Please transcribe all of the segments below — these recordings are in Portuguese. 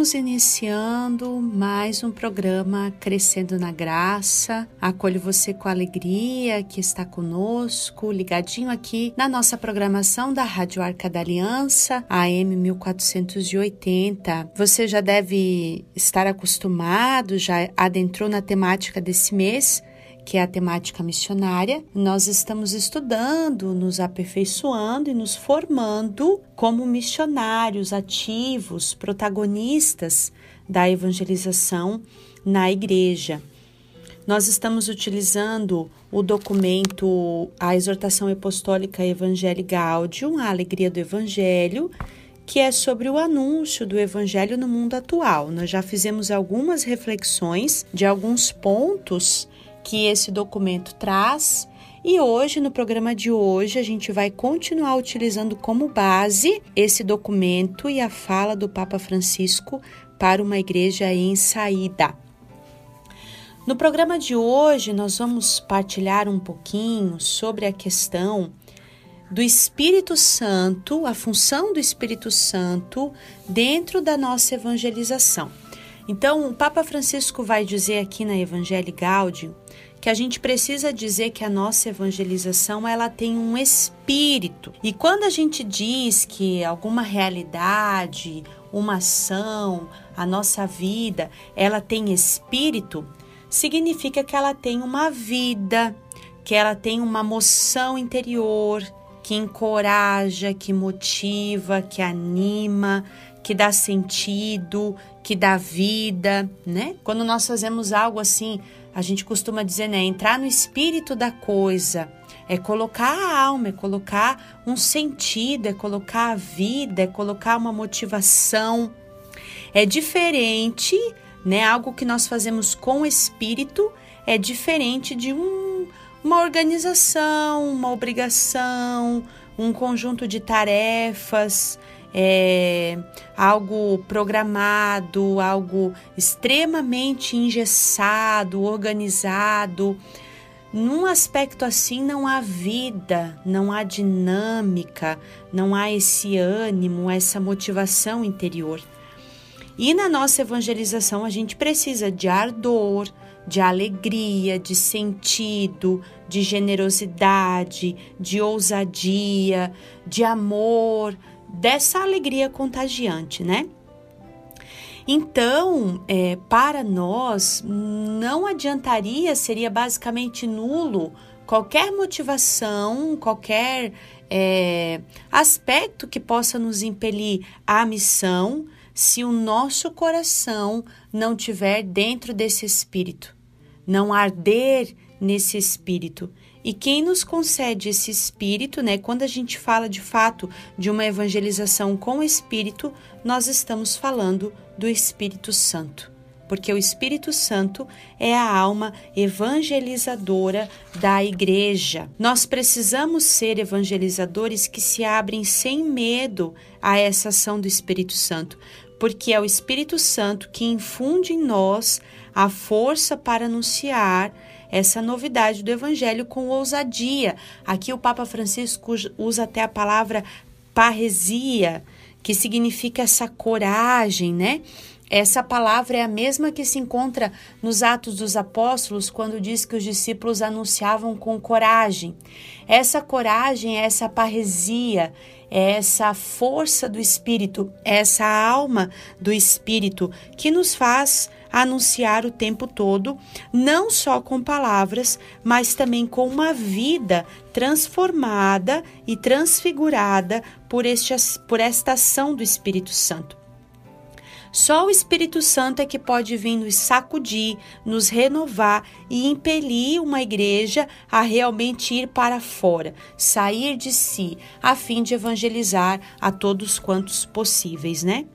Estamos iniciando mais um programa Crescendo na Graça. Acolho você com alegria que está conosco, ligadinho aqui na nossa programação da Rádio Arca da Aliança, AM 1480. Você já deve estar acostumado, já adentrou na temática desse mês que é a temática missionária, nós estamos estudando, nos aperfeiçoando e nos formando como missionários ativos, protagonistas da evangelização na igreja. Nós estamos utilizando o documento A Exortação Apostólica Evangelii Gaudium, a Alegria do Evangelho, que é sobre o anúncio do Evangelho no mundo atual. Nós já fizemos algumas reflexões de alguns pontos que esse documento traz. E hoje, no programa de hoje, a gente vai continuar utilizando como base esse documento e a fala do Papa Francisco para uma igreja em saída. No programa de hoje, nós vamos partilhar um pouquinho sobre a questão do Espírito Santo, a função do Espírito Santo dentro da nossa evangelização. Então, o Papa Francisco vai dizer aqui na Evangelii Gaudium que a gente precisa dizer que a nossa evangelização ela tem um espírito. E quando a gente diz que alguma realidade, uma ação, a nossa vida, ela tem espírito, significa que ela tem uma vida, que ela tem uma moção interior, que encoraja, que motiva, que anima, que dá sentido, que dá vida, né? Quando nós fazemos algo assim a gente costuma dizer, né? Entrar no espírito da coisa. É colocar a alma, é colocar um sentido, é colocar a vida, é colocar uma motivação. É diferente, né? Algo que nós fazemos com o espírito é diferente de um, uma organização, uma obrigação, um conjunto de tarefas é, algo programado, algo extremamente engessado, organizado. Num aspecto assim não há vida, não há dinâmica, não há esse ânimo, essa motivação interior. E na nossa evangelização a gente precisa de ardor, de alegria, de sentido, de generosidade, de ousadia, de amor, dessa alegria contagiante, né? Então, é, para nós, não adiantaria, seria basicamente nulo qualquer motivação, qualquer é, aspecto que possa nos impelir à missão, se o nosso coração não tiver dentro desse espírito, não arder nesse espírito. E quem nos concede esse espírito, né? Quando a gente fala de fato de uma evangelização com espírito, nós estamos falando do Espírito Santo. Porque o Espírito Santo é a alma evangelizadora da igreja. Nós precisamos ser evangelizadores que se abrem sem medo a essa ação do Espírito Santo, porque é o Espírito Santo que infunde em nós a força para anunciar essa novidade do Evangelho com ousadia. Aqui o Papa Francisco usa até a palavra parresia, que significa essa coragem, né? Essa palavra é a mesma que se encontra nos Atos dos Apóstolos, quando diz que os discípulos anunciavam com coragem. Essa coragem essa parresia, é essa força do Espírito, é essa alma do Espírito que nos faz anunciar o tempo todo, não só com palavras, mas também com uma vida transformada e transfigurada por, este, por esta ação do Espírito Santo. Só o Espírito Santo é que pode vir nos sacudir, nos renovar e impelir uma igreja a realmente ir para fora, sair de si, a fim de evangelizar a todos quantos possíveis, né?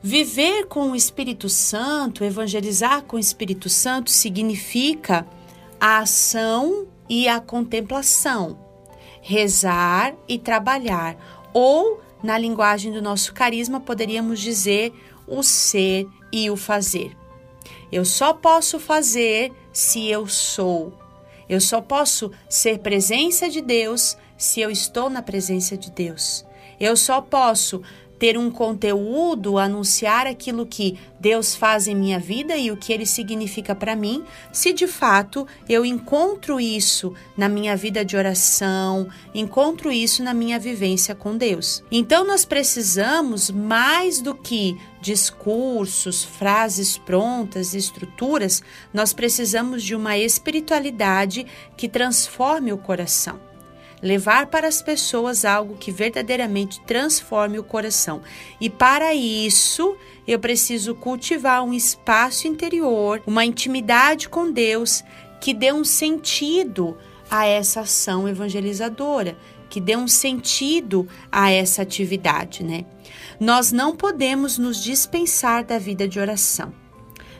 Viver com o Espírito Santo, evangelizar com o Espírito Santo, significa a ação e a contemplação, rezar e trabalhar, ou, na linguagem do nosso carisma, poderíamos dizer o ser e o fazer. Eu só posso fazer se eu sou. Eu só posso ser presença de Deus se eu estou na presença de Deus. Eu só posso ter um conteúdo, anunciar aquilo que Deus faz em minha vida e o que ele significa para mim, se de fato eu encontro isso na minha vida de oração, encontro isso na minha vivência com Deus. Então nós precisamos mais do que discursos, frases prontas, estruturas, nós precisamos de uma espiritualidade que transforme o coração levar para as pessoas algo que verdadeiramente transforme o coração. E para isso, eu preciso cultivar um espaço interior, uma intimidade com Deus que dê um sentido a essa ação evangelizadora, que dê um sentido a essa atividade, né? Nós não podemos nos dispensar da vida de oração.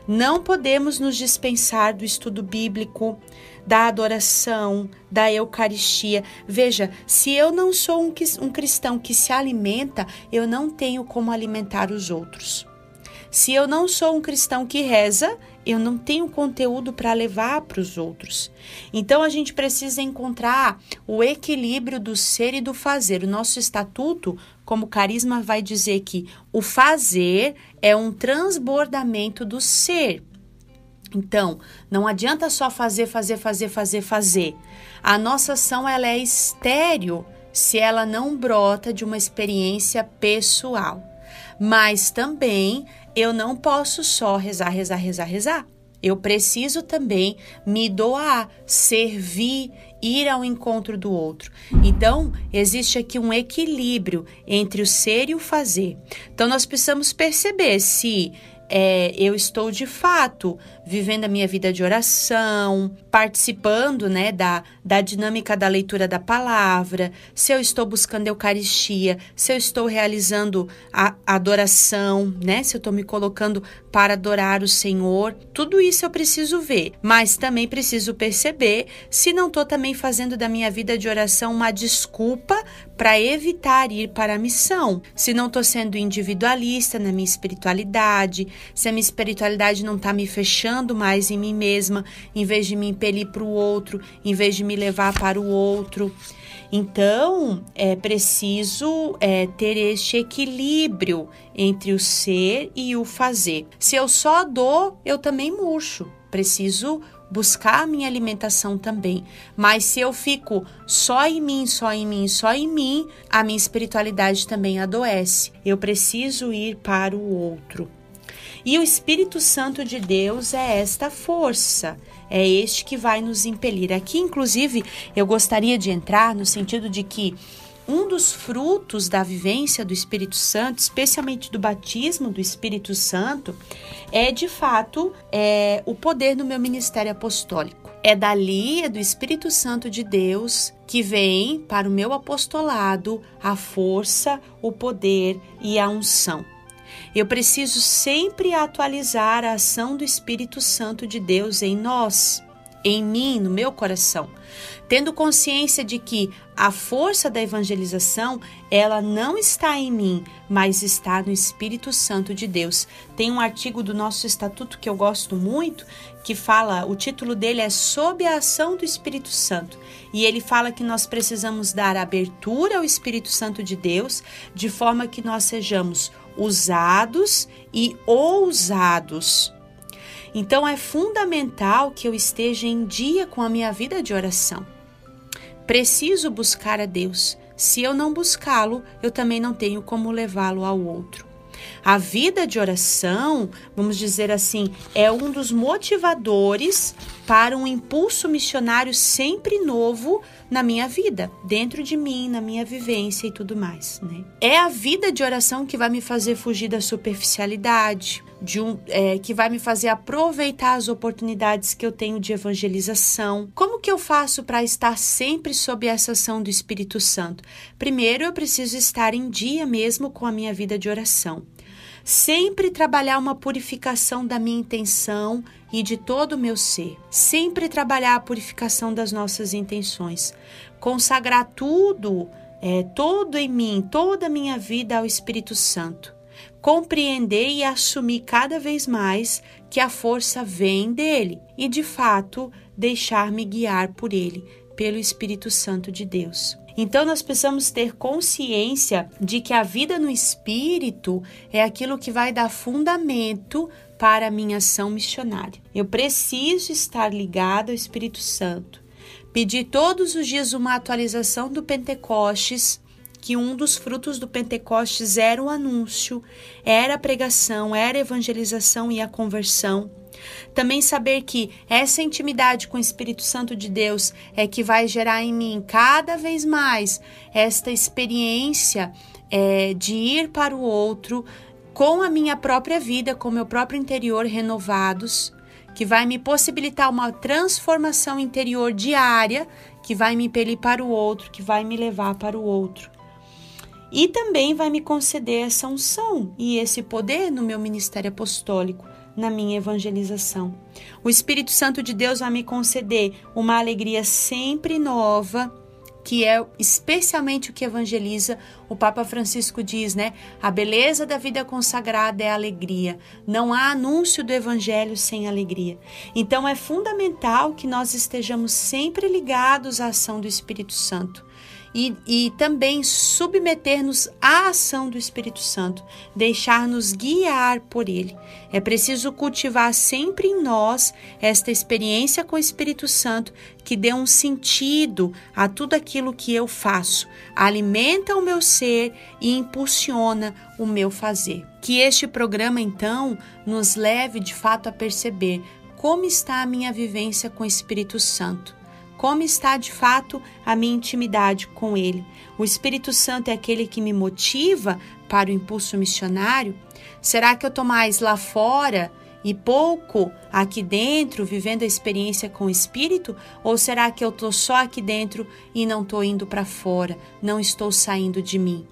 Não podemos nos dispensar do estudo bíblico, da adoração, da Eucaristia. Veja, se eu não sou um, um cristão que se alimenta, eu não tenho como alimentar os outros. Se eu não sou um cristão que reza, eu não tenho conteúdo para levar para os outros. Então a gente precisa encontrar o equilíbrio do ser e do fazer. O nosso estatuto, como carisma, vai dizer que o fazer é um transbordamento do ser. Então, não adianta só fazer, fazer, fazer, fazer, fazer. A nossa ação ela é estéreo se ela não brota de uma experiência pessoal. Mas também eu não posso só rezar, rezar, rezar, rezar. Eu preciso também me doar, servir, ir ao encontro do outro. Então, existe aqui um equilíbrio entre o ser e o fazer. Então, nós precisamos perceber se é, eu estou de fato vivendo a minha vida de oração, participando né, da, da dinâmica da leitura da palavra, se eu estou buscando Eucaristia, se eu estou realizando a adoração, né, se eu estou me colocando para adorar o Senhor, tudo isso eu preciso ver, mas também preciso perceber se não estou também fazendo da minha vida de oração uma desculpa para evitar ir para a missão, se não estou sendo individualista na minha espiritualidade, se a minha espiritualidade não está me fechando mais em mim mesma, em vez de me impelir para o outro, em vez de me levar para o outro. Então, é preciso é, ter este equilíbrio entre o ser e o fazer. Se eu só dou, eu também murcho. Preciso buscar a minha alimentação também. Mas se eu fico só em mim, só em mim, só em mim, a minha espiritualidade também adoece. Eu preciso ir para o outro. E o Espírito Santo de Deus é esta força, é este que vai nos impelir. Aqui, inclusive, eu gostaria de entrar no sentido de que um dos frutos da vivência do Espírito Santo, especialmente do batismo do Espírito Santo, é de fato é, o poder no meu ministério apostólico. É dali, é do Espírito Santo de Deus, que vem para o meu apostolado a força, o poder e a unção. Eu preciso sempre atualizar a ação do Espírito Santo de Deus em nós, em mim, no meu coração, tendo consciência de que a força da evangelização, ela não está em mim, mas está no Espírito Santo de Deus. Tem um artigo do nosso estatuto que eu gosto muito, que fala, o título dele é Sob a ação do Espírito Santo, e ele fala que nós precisamos dar abertura ao Espírito Santo de Deus, de forma que nós sejamos usados e ousados. Então é fundamental que eu esteja em dia com a minha vida de oração. Preciso buscar a Deus. Se eu não buscá-lo, eu também não tenho como levá-lo ao outro. A vida de oração, vamos dizer assim, é um dos motivadores para um impulso missionário sempre novo na minha vida, dentro de mim, na minha vivência e tudo mais. Né? É a vida de oração que vai me fazer fugir da superficialidade, de um, é, que vai me fazer aproveitar as oportunidades que eu tenho de evangelização. Como que eu faço para estar sempre sob essa ação do Espírito Santo? Primeiro, eu preciso estar em dia mesmo com a minha vida de oração. Sempre trabalhar uma purificação da minha intenção e de todo o meu ser. Sempre trabalhar a purificação das nossas intenções. Consagrar tudo, é, todo em mim, toda a minha vida ao Espírito Santo compreender e assumir cada vez mais que a força vem dele e, de fato, deixar-me guiar por ele. Pelo Espírito Santo de Deus. Então nós precisamos ter consciência de que a vida no espírito é aquilo que vai dar fundamento para a minha ação missionária. Eu preciso estar ligado ao Espírito Santo. Pedir todos os dias uma atualização do Pentecostes, que um dos frutos do Pentecostes era o anúncio, era a pregação, era a evangelização e a conversão. Também saber que essa intimidade com o Espírito Santo de Deus é que vai gerar em mim cada vez mais esta experiência é, de ir para o outro com a minha própria vida, com o meu próprio interior renovados, que vai me possibilitar uma transformação interior diária, que vai me impelir para o outro, que vai me levar para o outro. E também vai me conceder essa unção e esse poder no meu ministério apostólico na minha evangelização. O Espírito Santo de Deus vai me conceder uma alegria sempre nova, que é especialmente o que evangeliza. O Papa Francisco diz, né? A beleza da vida consagrada é a alegria. Não há anúncio do evangelho sem alegria. Então é fundamental que nós estejamos sempre ligados à ação do Espírito Santo e, e também submeter-nos à ação do Espírito Santo, deixar-nos guiar por ele. É preciso cultivar sempre em nós esta experiência com o Espírito Santo que dê um sentido a tudo aquilo que eu faço, alimenta o meu ser e impulsiona o meu fazer. Que este programa, então, nos leve de fato a perceber como está a minha vivência com o Espírito Santo como está de fato a minha intimidade com Ele. O Espírito Santo é aquele que me motiva para o impulso missionário? Será que eu estou mais lá fora e pouco aqui dentro, vivendo a experiência com o Espírito? Ou será que eu estou só aqui dentro e não estou indo para fora, não estou saindo de mim?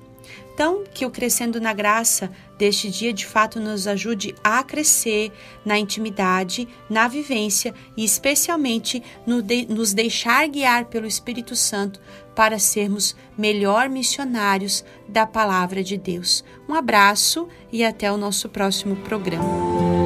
Então, que o Crescendo na Graça deste dia de fato nos ajude a crescer na intimidade, na vivência e especialmente no de, nos deixar guiar pelo Espírito Santo para sermos melhor missionários da palavra de Deus. Um abraço e até o nosso próximo programa.